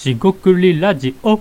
しごくりラジオ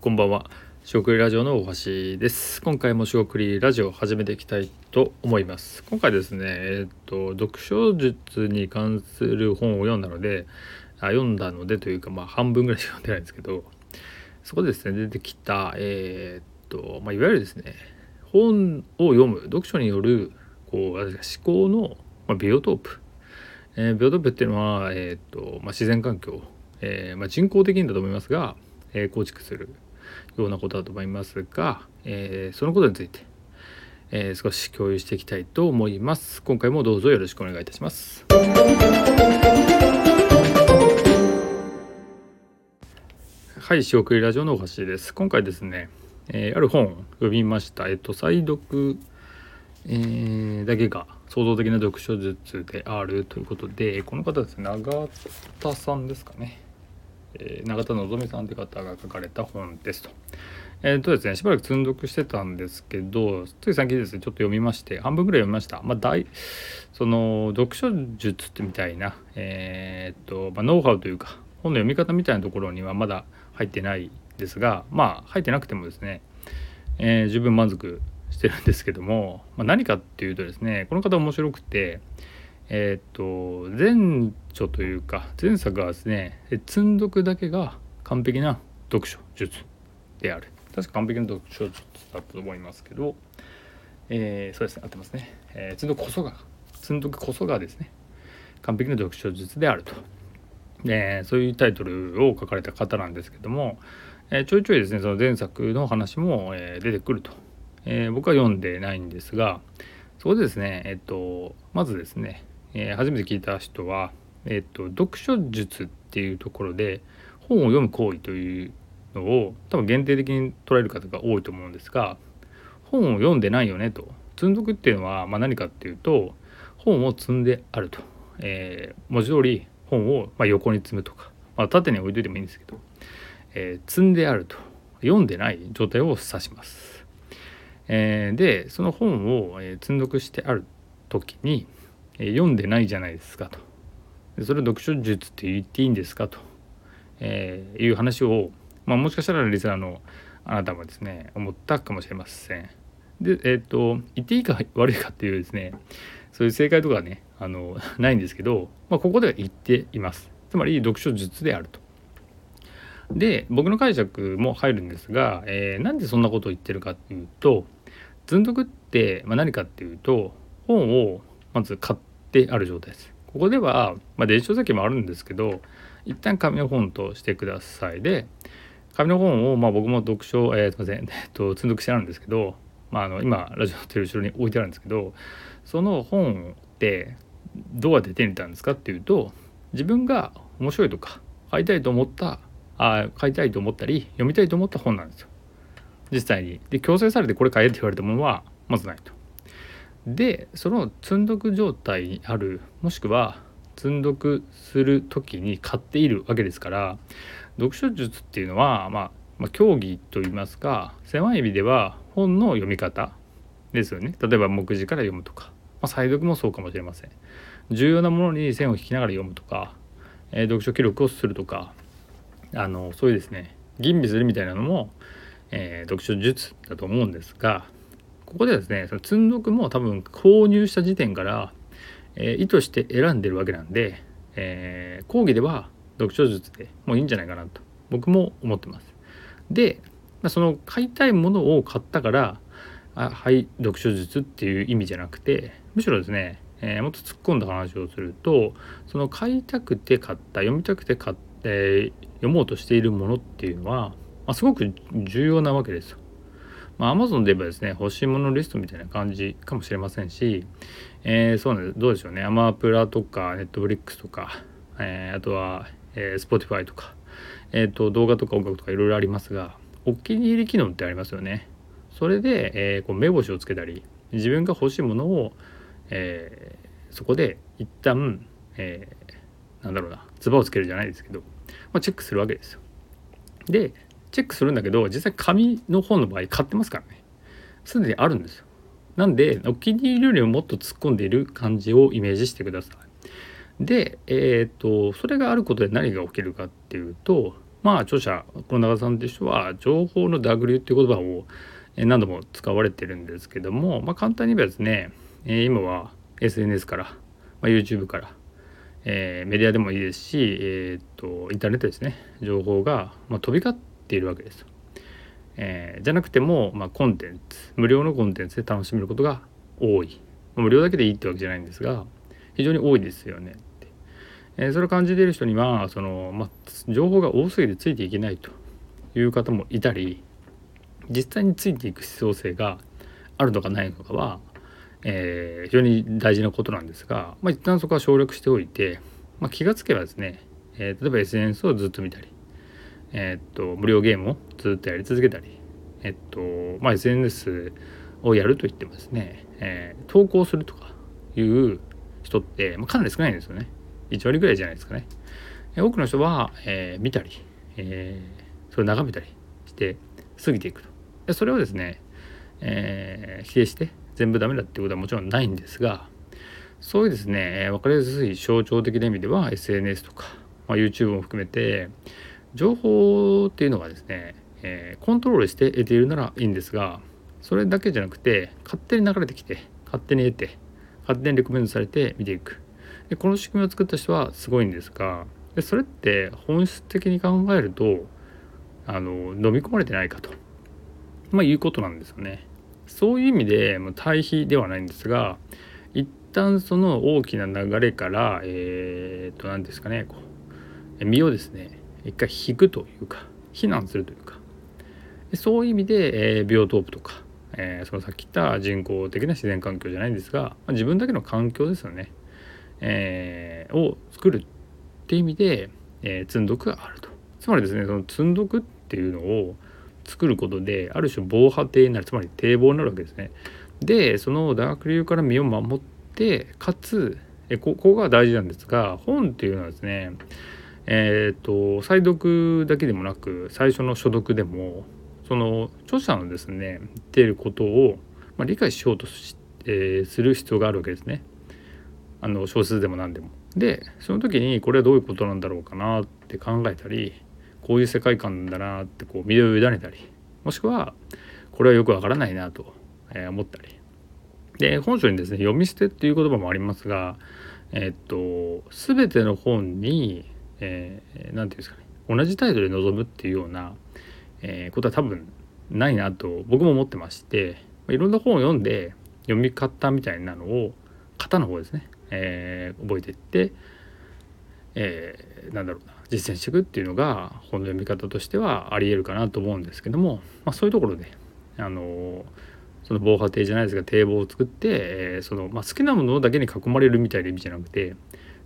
こんばんは。しごくりラジオの大橋です。今回もしごくりラジオを始めていきたいと思います。今回ですね、えっと読書術に関する本を読んだので、あ読んだのでというかまあ半分ぐらいしか読んでないんですけど、そこでですね出てきたえーっとまあいわゆるですね本を読む読書によるこうあれですか思考の、まあ、ビオトープ、えービオトープっていうのはえーっとまあ自然環境、えーまあ人工的にだと思いますが、えー構築するようなことだと思いますが、えーそのことについて、えー少し共有していきたいと思います。今回もどうぞよろしくお願いいたします。はい、仕送りラジオの大橋です。今回ですね、えーある本を読みました。えっと、再読、えーだけが創造的な読書術であるということで、この方ですね、永田さんですかね。えー永田のぞみさんという方が書かれた本ですと。えっ、とですね、しばらく積んどくしてたんですけど、つい最近ですね、ちょっと読みまして、半分ぐらい読みました。まあ、大、その、読書術ってみたいな、えっ、と、まあ、ノウハウというか、本の読み方みたいなところにはまだ入ってないですが、まあ、入ってなくてもですね、えー十分満足してるんですけども、まあ、何かっていうとですね、この方面白くて、えっ、と前著というか前作はですね積んどくだけが完璧な読書術である。確か完璧な読書術だったと思いますけど、えーそうですね合ってますね、えー積んどくこそが積んどくこそがですね完璧な読書術であると、でそういうタイトルを書かれた方なんですけども、えーちょいちょいですねその前作の話も、えー出てくると、えー僕は読んでないんですがそこでですねえっとまずですねえー初めて聞いた人は、えっと読書術っていうところで本を読む行為というのを多分限定的に捉える方が多いと思うんですが本を読んでないよねと。積んどくっていうのは、まあ、何かっていうと本を積んであると、えー文字通り本を、まあ、横に積むとか、まあ、縦に置いといてもいいんですけど、えー積んであると。読んでない状態を指します。えーでその本を、えー積んどくしてある時にえー読んでないじゃないですかとでそれ読書術って言っていいんですかと、えーいう話を、まあ、もしかしたらリスナーのあなたもですね思ったかもしれません。でえっ、と言っていいか悪いかっていうですねそういう正解とかねあのないんですけど、まあ、ここでは言っています。つまり読書術であると。で僕の解釈も入るんですが、えーなんでそんなことを言ってるかっていうと積んどくって、まあ、何かっていうと本をまず買ってある状態です。ここでは、まあ、電子書籍もあるんですけど一旦紙の本としてくださいで紙の本を、まあ、僕も読書、えーすいません、えっと、積んどくしてあるんですけど、まあ、あの今ラジオの後ろに置いてあるんですけどその本ってどうやって手に入れたんですかっていうと自分が面白いとか買いたいと思ったあ買いたいと思ったり読みたいと思った本なんですよ実際に。で強制されてこれ買えって言われたものはまずないと。でその積んどく状態にあるもしくは積んどくする時に買っているわけですから読書術っていうのは、まあ、まあ競技といいますか狭い意味では本の読み方ですよね例えば目次から読むとか、まあ、再読もそうかもしれません重要なものに線を引きながら読むとか、えー読書記録をするとかあのそういうですね吟味するみたいなのも、えー読書術だと思うんですがここでですねその積んどくも多分購入した時点から、えー意図して選んでるわけなんで、えー講義では読書術でもういいんじゃないかなと僕も思ってます。で、まあ、その買いたいものを買ったからあはい読書術っていう意味じゃなくてむしろですね、えーもっと突っ込んだ話をするとその買いたくて買った読みたくて買って読もうとしているものっていうのは、あ、すごく重要なわけですよ。まあ、Amazon で言えばですね欲しいものリストみたいな感じかもしれませんし、えーそうなんですどうでしょうねアマプラとか Netflix とか、えーあとは、えー Spotify とか、えーと動画とか音楽とかいろいろありますがお気に入り機能ってありますよね。それで、えーこう目星をつけたり自分が欲しいものを、えーそこで一旦、えーなんだろうなつばをつけるじゃないですけど、まあ、チェックするわけですよ。でチェックするんだけど実際紙の本の場合買ってますからねすでにあるんですよ。なんでお気に入りよりももっと突っ込んでいる感じをイメージしてください。で、えーと、それがあることで何が起きるかっていうとまあ著者この長さんという人は情報の濁流っていう言葉を何度も使われてるんですけども、まあ、簡単に言えばですね今は SNS から、まあ、YouTube から、えー、メディアでもいいですし、えーと、インターネットですね情報が、まあ、飛び交っているわけです。えー、じゃなくても、まあ、コンテンツ無料のコンテンツで楽しめることが多い無料だけでいいってわけじゃないんですが非常に多いですよねって、えー、それを感じている人にはその、まあ、情報が多すぎてついていけないという方もいたり実際についていく必要性があるのかないのかはえー、非常に大事なことなんですが、まあ、一旦そこは省略しておいて、まあ、気がつけばですね、えー、例えば SNS をずっと見たり、え、っと無料ゲームをずっとやり続けたり、えっとまあ、SNS をやるといってもですね、えー、投稿するとかいう人って、まあ、かなり少ないんですよね。1割ぐらいじゃないですかね、えー、多くの人は、えー、見たり、えー、それを眺めたりして過ぎていくと。でそれをですね、えー、否定して全部ダメだっていうことはもちろんないんですがそういうですね分かりやすい象徴的な意味では SNS とか、まあ、YouTube も含めて情報っていうのがですね、えー、コントロールして得ているならいいんですがそれだけじゃなくて勝手に流れてきて勝手に得て勝手にレコメンドされて見ていくでこの仕組みを作った人はすごいんですがでそれって本質的に考えるとあの飲み込まれてないかと、まあ、いうことなんですよね。そういう意味で対比ではないんですが一旦その大きな流れからえー、っと何ですかねこう身をですね一回引くというか避難するというか。そういう意味で、えー、ビオトープとか、えー、そのさっき言った人工的な自然環境じゃないんですが、まあ、自分だけの環境ですよね、えー、を作るって意味で、えー、積んどくがあると。つまりですねその積んどくっていうのを作ることである種防波堤になる。つまり堤防になるわけですね。でその濁流から身を守ってかつえここが大事なんですが本っていうのはですねえっ、ー、と再読だけでもなく最初の所読でもその著者のですね言っていることを、まあ、理解しようとし、えー、する必要があるわけですね。あの小説でも何でも。でその時にこれはどういうことなんだろうかなって考えたりこういう世界観だなってこう身を委ねたりもしくはこれはよくわからないなと思ったりで本書にですね読み捨てっていう言葉もありますがえっと全ての本に、えー、て言うんですかね。同じタイトルで臨むっていうような、えー、ことは多分ないなと僕も思ってましていろんな本を読んで読み方みたいなのを型の方ですね、えー、覚えていって、えー、なんだろうな実践していくっていうのが本の読み方としてはありえるかなと思うんですけども、まあ、そういうところであのその防波堤じゃないですが堤防を作って、えー、そのまあ、好きなものだけに囲まれるみたいな意味じゃなくて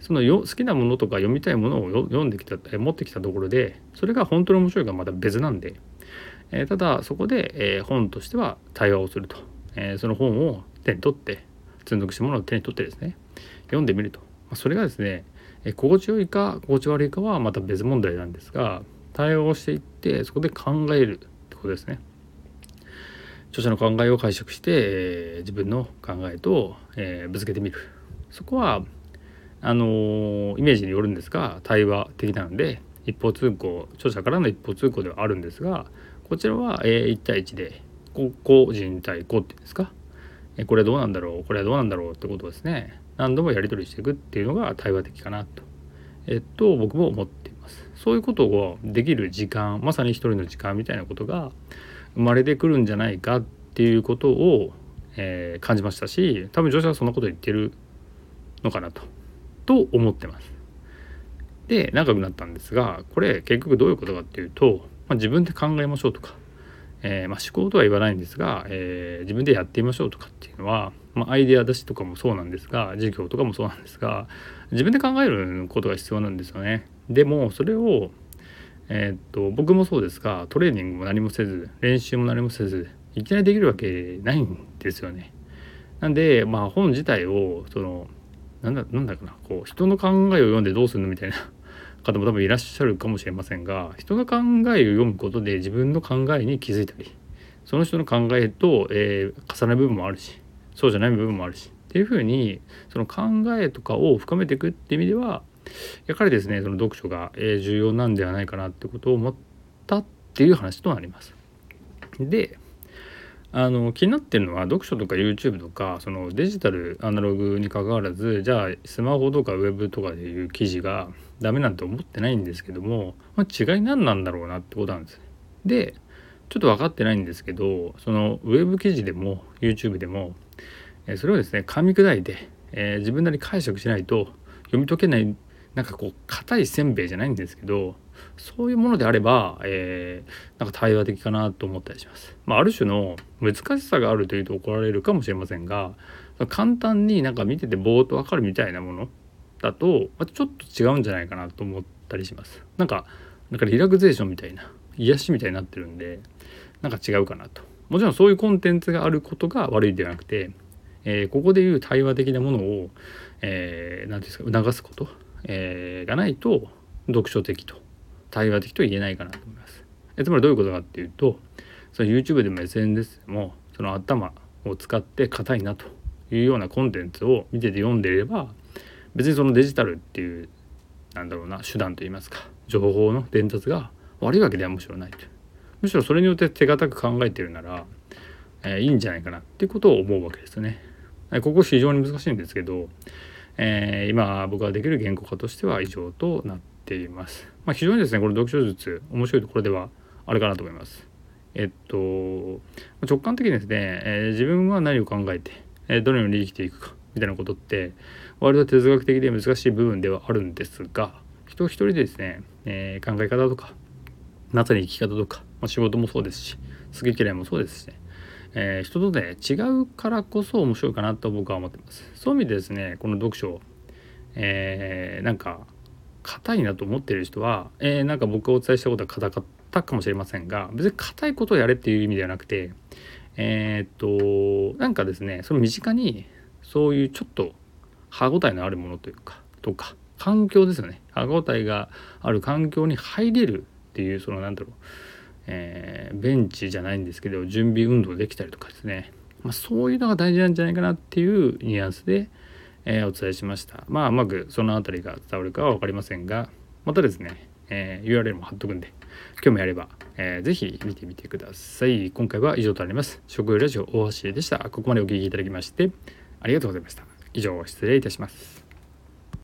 そのよ好きなものとか読みたいものを読んできた持ってきたところでそれが本当に面白いかまた別なんで、え、ただそこで、え、本としては対話をすると、えその本を手に取って積んどくしたものを手に取ってですね読んでみると、ま、それがですねえ心地よいか心地悪いかはまた別問題なんですが対応していってそこで考えるってことですね。著者の考えを解釈して、え、自分の考えと、え、ぶつけてみる。そこはあのー、イメージによるんですが対話的なので一方通行著者からの一方通行ではあるんですがこちらは、えー、1対1で個人対個っていうんですか、えー、これはどうなんだろう？これはどうなんだろうってことですね。何度もやり取りしていくっていうのが対話的かなと、えっと、僕も思っています。そういうことをできる時間まさに一人の時間みたいなことが生まれてくるんじゃないかっていうことを、えー、感じましたし多分女子はそんなこと言ってるのかなと。と思ってます。で長くなったんですがこれ結局どういうことかっていうと、まあ、自分で考えましょうとか、えー、まあ、思考とは言わないんですが、えー、自分でやってみましょうとかっていうのはまあ、アイデア出しとかもそうなんですが授業とかもそうなんですが自分で考えることが必要なんですよね。でもそれを、えー、っと僕もそうですがトレーニングも何もせず練習も何もせずいきなりできるわけないんですよね。なんでまあ本自体をそのなんだなんだかなこう人の考えを読んでどうするのみたいな 方も多分いらっしゃるかもしれませんが人の考えを読むことで自分の考えに気づいたりその人の考えと、えー、重ねる部分もあるしそうじゃない部分もあるしっていうふうにその考えとかを深めていくっていう意味ではやはりですねその読書がえ重要なんではないかなってことを思ったっていう話となります。であの気になってるのは読書とか YouTube とかそのデジタルアナログにかかわらずじゃあスマホとかウェブとかでいう記事がダメなんて思ってないんですけども、まあ、違い何なんだろうなってことなんです。でちょっと分かってないんですけどそのウェブ記事でも YouTube でもそれをですね噛み砕いて、えー、自分なり解釈しないと読み解けないなんかこう硬いせんべいじゃないんですけどそういうものであれば、えー、なんか対話的かなと思ったりします。まあ、ある種の難しさがあるというと怒られるかもしれませんが簡単になんか見ててぼーっとわかるみたいなものだと、まあ、ちょっと違うんじゃないかなと思ったりします。なんかなんかリラクゼーションみたいな癒しみたいになってるんでなんか違うかなと。もちろんそういうコンテンツがあることが悪いではなくて、えー、ここでいう対話的なものを、えー、て言うんですか促すこと、えー、がないと読書的と対話的と言えないかなと思います。えつまりどういうことかっていうとその YouTube でも SNS でもその頭を使って硬いなというようなコンテンツを見てて読んでいれば別にそのデジタルっていうなんだろうな手段といいますか情報の伝達が悪いわけではむしろないとむしろそれによって手堅く考えてるなら、えー、いいんじゃないかなっていうことを思うわけですね。ここ非常に難しいんですけど、えー、今僕ができる言語化としては以上となっています。まあ、非常にですねこれ読書術面白いところではあるかなと思います。えっと直感的にですね、えー、自分は何を考えて、え、どのように生きていくかみたいなことって割と哲学的で難しい部分ではあるんですが人一人でですね、えー、考え方とかまさに生き方とか、まあ、仕事もそうですし好き嫌いもそうですしね、えー、人とね違うからこそ面白いかなと僕は思ってます。そういう意味でですねこの読書えー、なんか硬いなと思ってる人は、えー、なんか僕がお伝えしたことは硬かったかもしれませんが別に硬いことをやれっていう意味ではなくてえー、っとなんかですねその身近にそういうちょっと歯応えのあるものというかとか環境ですよね。歯応えがある環境に入れるっていうそのなんだろう、えー、ベンチじゃないんですけど準備運動できたりとかですね、まあ、そういうのが大事なんじゃないかなっていうニュアンスで、えー、お伝えしました。まあうまくその辺りが伝わるかは分かりませんがまたですね、えー、URL も貼っとくんで興味あれば、えー、ぜひ見てみてください。今回は以上となります。食用ラジオ大橋でした。ここまでお聴きいただきましてありがとうございました。以上失礼いたします。